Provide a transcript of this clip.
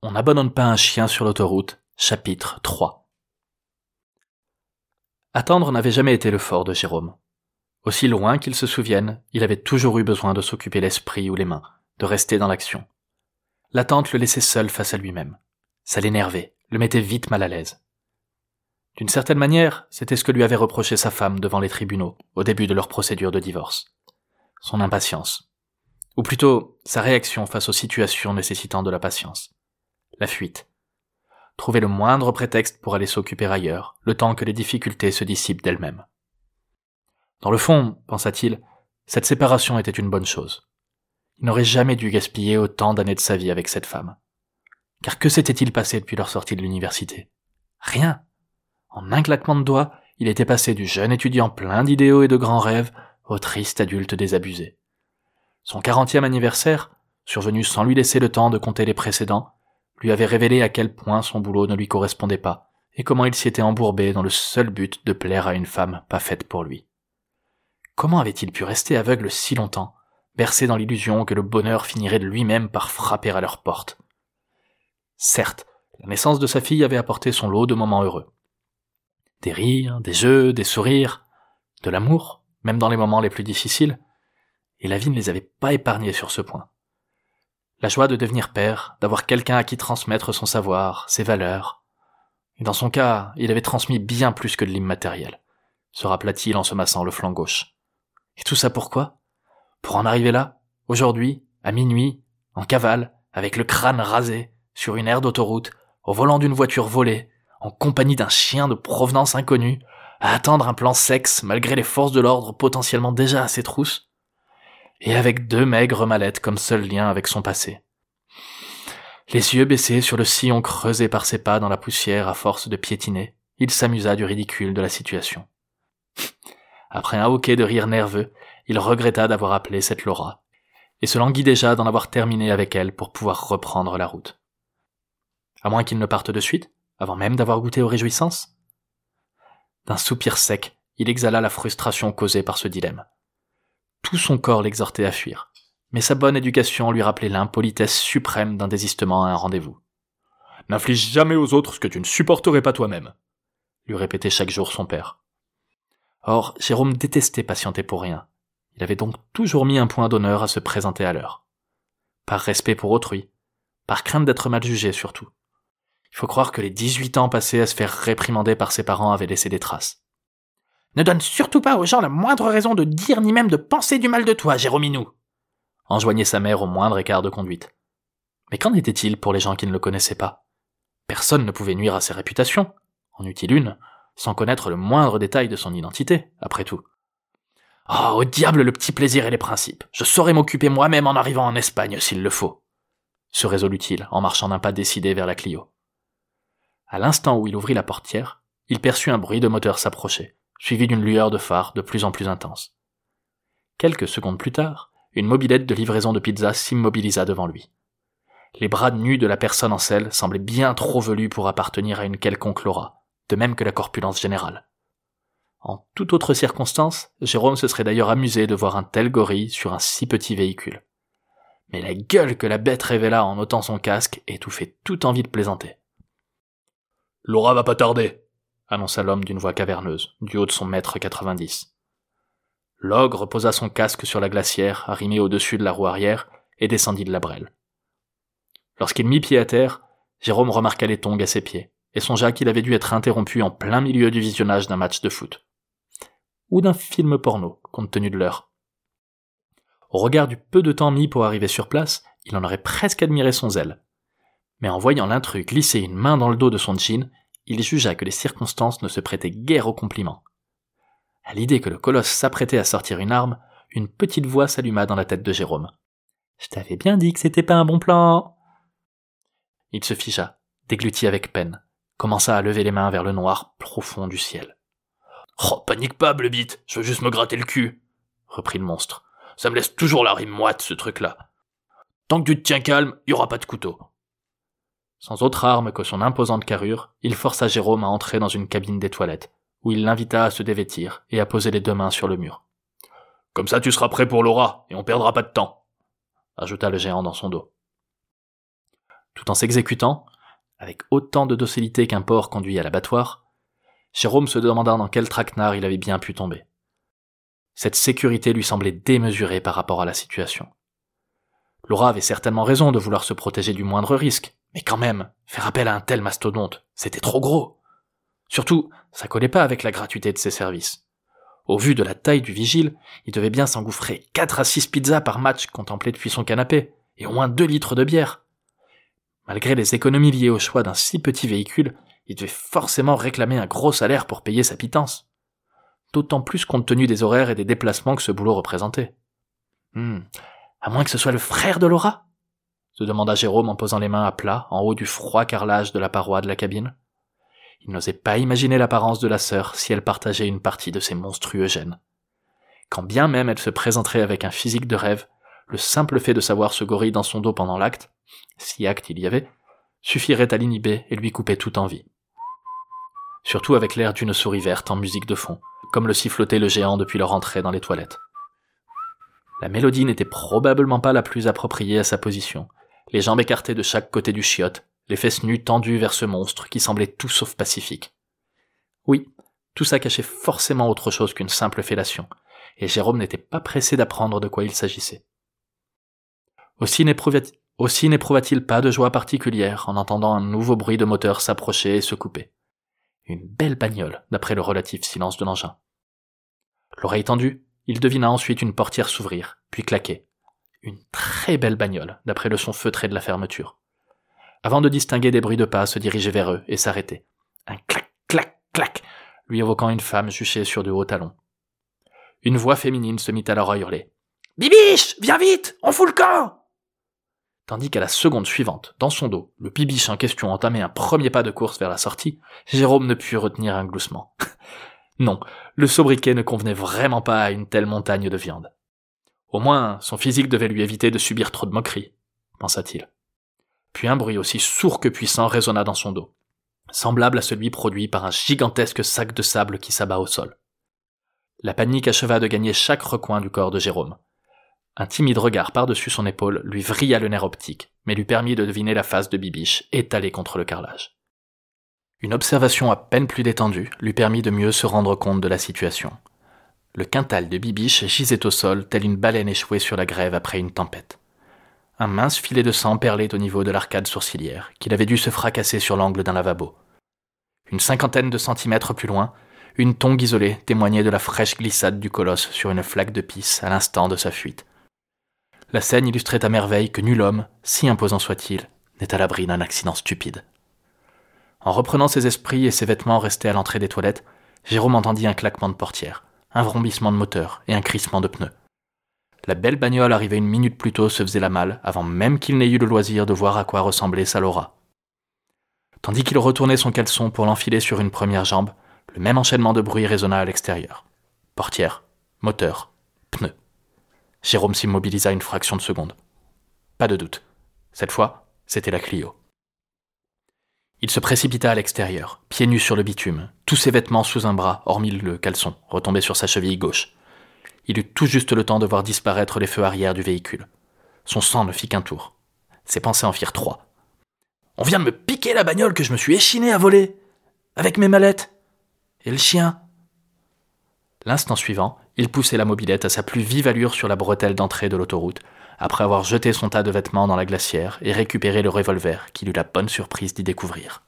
On n'abandonne pas un chien sur l'autoroute, chapitre 3. Attendre n'avait jamais été le fort de Jérôme. Aussi loin qu'il se souvienne, il avait toujours eu besoin de s'occuper l'esprit ou les mains, de rester dans l'action. L'attente le laissait seul face à lui-même. Ça l'énervait, le mettait vite mal à l'aise. D'une certaine manière, c'était ce que lui avait reproché sa femme devant les tribunaux, au début de leur procédure de divorce. Son impatience. Ou plutôt, sa réaction face aux situations nécessitant de la patience la fuite. Trouver le moindre prétexte pour aller s'occuper ailleurs, le temps que les difficultés se dissipent d'elles-mêmes. Dans le fond, pensa-t-il, cette séparation était une bonne chose. Il n'aurait jamais dû gaspiller autant d'années de sa vie avec cette femme. Car que s'était-il passé depuis leur sortie de l'université? Rien. En un claquement de doigts, il était passé du jeune étudiant plein d'idéaux et de grands rêves au triste adulte désabusé. Son quarantième anniversaire, survenu sans lui laisser le temps de compter les précédents, lui avait révélé à quel point son boulot ne lui correspondait pas, et comment il s'y était embourbé dans le seul but de plaire à une femme pas faite pour lui. Comment avait-il pu rester aveugle si longtemps, bercé dans l'illusion que le bonheur finirait de lui-même par frapper à leur porte? Certes, la naissance de sa fille avait apporté son lot de moments heureux. Des rires, des jeux, des sourires, de l'amour, même dans les moments les plus difficiles, et la vie ne les avait pas épargnés sur ce point. La joie de devenir père, d'avoir quelqu'un à qui transmettre son savoir, ses valeurs. Et dans son cas, il avait transmis bien plus que de l'immatériel, se rappela-t-il en se massant le flanc gauche. Et tout ça pourquoi? Pour en arriver là, aujourd'hui, à minuit, en cavale, avec le crâne rasé, sur une aire d'autoroute, au volant d'une voiture volée, en compagnie d'un chien de provenance inconnue, à attendre un plan sexe malgré les forces de l'ordre potentiellement déjà à ses trousses et avec deux maigres mallettes comme seul lien avec son passé. Les yeux baissés sur le sillon creusé par ses pas dans la poussière à force de piétiner, il s'amusa du ridicule de la situation. Après un hoquet de rire nerveux, il regretta d'avoir appelé cette Laura, et se languit déjà d'en avoir terminé avec elle pour pouvoir reprendre la route. À moins qu'il ne parte de suite, avant même d'avoir goûté aux réjouissances D'un soupir sec, il exhala la frustration causée par ce dilemme. Tout son corps l'exhortait à fuir, mais sa bonne éducation lui rappelait l'impolitesse suprême d'un désistement à un rendez-vous. N'inflige jamais aux autres ce que tu ne supporterais pas toi-même, lui répétait chaque jour son père. Or, Jérôme détestait patienter pour rien. Il avait donc toujours mis un point d'honneur à se présenter à l'heure. Par respect pour autrui, par crainte d'être mal jugé surtout. Il faut croire que les dix-huit ans passés à se faire réprimander par ses parents avaient laissé des traces. Ne donne surtout pas aux gens la moindre raison de dire ni même de penser du mal de toi, Jérominou. Enjoignait sa mère au moindre écart de conduite. Mais qu'en était-il pour les gens qui ne le connaissaient pas? Personne ne pouvait nuire à ses réputations, en eût-il une, sans connaître le moindre détail de son identité, après tout. Oh, au diable le petit plaisir et les principes. Je saurai m'occuper moi-même en arrivant en Espagne s'il le faut. Se résolut-il en marchant d'un pas décidé vers la Clio. À l'instant où il ouvrit la portière, il perçut un bruit de moteur s'approcher suivi d'une lueur de phare de plus en plus intense. Quelques secondes plus tard, une mobilette de livraison de pizza s'immobilisa devant lui. Les bras nus de la personne en selle semblaient bien trop velus pour appartenir à une quelconque Laura, de même que la corpulence générale. En toute autre circonstance, Jérôme se serait d'ailleurs amusé de voir un tel gorille sur un si petit véhicule. Mais la gueule que la bête révéla en ôtant son casque étouffait toute envie de plaisanter. Laura va pas tarder, annonça l'homme d'une voix caverneuse, du haut de son mètre quatre-vingt-dix. L'ogre posa son casque sur la glacière, arrimé au-dessus de la roue arrière, et descendit de la brelle. Lorsqu'il mit pied à terre, Jérôme remarqua les tongs à ses pieds, et songea qu'il avait dû être interrompu en plein milieu du visionnage d'un match de foot. Ou d'un film porno, compte tenu de l'heure. Au regard du peu de temps mis pour arriver sur place, il en aurait presque admiré son zèle. Mais en voyant l'intrus glisser une main dans le dos de son jean, il jugea que les circonstances ne se prêtaient guère au compliment. À l'idée que le colosse s'apprêtait à sortir une arme, une petite voix s'alluma dans la tête de Jérôme. Je t'avais bien dit que c'était pas un bon plan. Il se figea, déglutit avec peine, commença à lever les mains vers le noir profond du ciel. Oh, panique pas, Blebite, je veux juste me gratter le cul, reprit le monstre. Ça me laisse toujours la rime moite, ce truc-là. Tant que tu te tiens calme, y aura pas de couteau. Sans autre arme que son imposante carrure, il força Jérôme à entrer dans une cabine des toilettes, où il l'invita à se dévêtir et à poser les deux mains sur le mur. Comme ça tu seras prêt pour Laura, et on perdra pas de temps, ajouta le géant dans son dos. Tout en s'exécutant, avec autant de docilité qu'un porc conduit à l'abattoir, Jérôme se demanda dans quel traquenard il avait bien pu tomber. Cette sécurité lui semblait démesurée par rapport à la situation. Laura avait certainement raison de vouloir se protéger du moindre risque, mais quand même, faire appel à un tel mastodonte, c'était trop gros. Surtout, ça collait pas avec la gratuité de ses services. Au vu de la taille du vigile, il devait bien s'engouffrer 4 à 6 pizzas par match contemplé depuis son canapé, et au moins 2 litres de bière. Malgré les économies liées au choix d'un si petit véhicule, il devait forcément réclamer un gros salaire pour payer sa pitance. D'autant plus compte tenu des horaires et des déplacements que ce boulot représentait. Hmm. À moins que ce soit le frère de Laura? Se demanda Jérôme en posant les mains à plat en haut du froid carrelage de la paroi de la cabine. Il n'osait pas imaginer l'apparence de la sœur si elle partageait une partie de ces monstrueux gènes. Quand bien même elle se présenterait avec un physique de rêve, le simple fait de savoir ce gorille dans son dos pendant l'acte, si acte il y avait, suffirait à l'inhiber et lui couper toute envie. Surtout avec l'air d'une souris verte en musique de fond, comme le sifflotait le géant depuis leur entrée dans les toilettes. La mélodie n'était probablement pas la plus appropriée à sa position, les jambes écartées de chaque côté du chiotte, les fesses nues tendues vers ce monstre qui semblait tout sauf pacifique. Oui, tout ça cachait forcément autre chose qu'une simple fellation, et Jérôme n'était pas pressé d'apprendre de quoi il s'agissait. Aussi n'éprouva-t-il pas de joie particulière en entendant un nouveau bruit de moteur s'approcher et se couper. Une belle bagnole, d'après le relatif silence de l'engin. L'oreille tendue, il devina ensuite une portière s'ouvrir, puis claquer, une très belle bagnole, d'après le son feutré de la fermeture. Avant de distinguer des bruits de pas, se dirigeait vers eux et s'arrêtait. Un clac, clac, clac, lui évoquant une femme juchée sur de hauts talons. Une voix féminine se mit alors à hurler. Bibiche, viens vite, on fout le camp! Tandis qu'à la seconde suivante, dans son dos, le bibiche en question entamait un premier pas de course vers la sortie, Jérôme ne put retenir un gloussement. non, le sobriquet ne convenait vraiment pas à une telle montagne de viande. Au moins, son physique devait lui éviter de subir trop de moqueries, pensa-t-il. Puis un bruit aussi sourd que puissant résonna dans son dos, semblable à celui produit par un gigantesque sac de sable qui s'abat au sol. La panique acheva de gagner chaque recoin du corps de Jérôme. Un timide regard par-dessus son épaule lui vrilla le nerf optique, mais lui permit de deviner la face de Bibiche étalée contre le carrelage. Une observation à peine plus détendue lui permit de mieux se rendre compte de la situation. Le quintal de Bibiche gisait au sol, tel une baleine échouée sur la grève après une tempête. Un mince filet de sang perlait au niveau de l'arcade sourcilière, qu'il avait dû se fracasser sur l'angle d'un lavabo. Une cinquantaine de centimètres plus loin, une tongue isolée témoignait de la fraîche glissade du colosse sur une flaque de pisse à l'instant de sa fuite. La scène illustrait à merveille que nul homme, si imposant soit-il, n'est à l'abri d'un accident stupide. En reprenant ses esprits et ses vêtements restés à l'entrée des toilettes, Jérôme entendit un claquement de portière un vrombissement de moteur et un crissement de pneus. La belle bagnole arrivée une minute plus tôt se faisait la malle avant même qu'il n'ait eu le loisir de voir à quoi ressemblait sa Laura. Tandis qu'il retournait son caleçon pour l'enfiler sur une première jambe, le même enchaînement de bruit résonna à l'extérieur. Portière, moteur, pneus. Jérôme s'immobilisa une fraction de seconde. Pas de doute. Cette fois, c'était la Clio. Il se précipita à l'extérieur, pieds nus sur le bitume, tous ses vêtements sous un bras, hormis le caleçon, retombé sur sa cheville gauche. Il eut tout juste le temps de voir disparaître les feux arrière du véhicule. Son sang ne fit qu'un tour. Ses pensées en firent trois. On vient de me piquer la bagnole que je me suis échiné à voler Avec mes mallettes Et le chien? L'instant suivant, il poussait la mobilette à sa plus vive allure sur la bretelle d'entrée de l'autoroute, après avoir jeté son tas de vêtements dans la glacière et récupéré le revolver qu'il eut la bonne surprise d'y découvrir.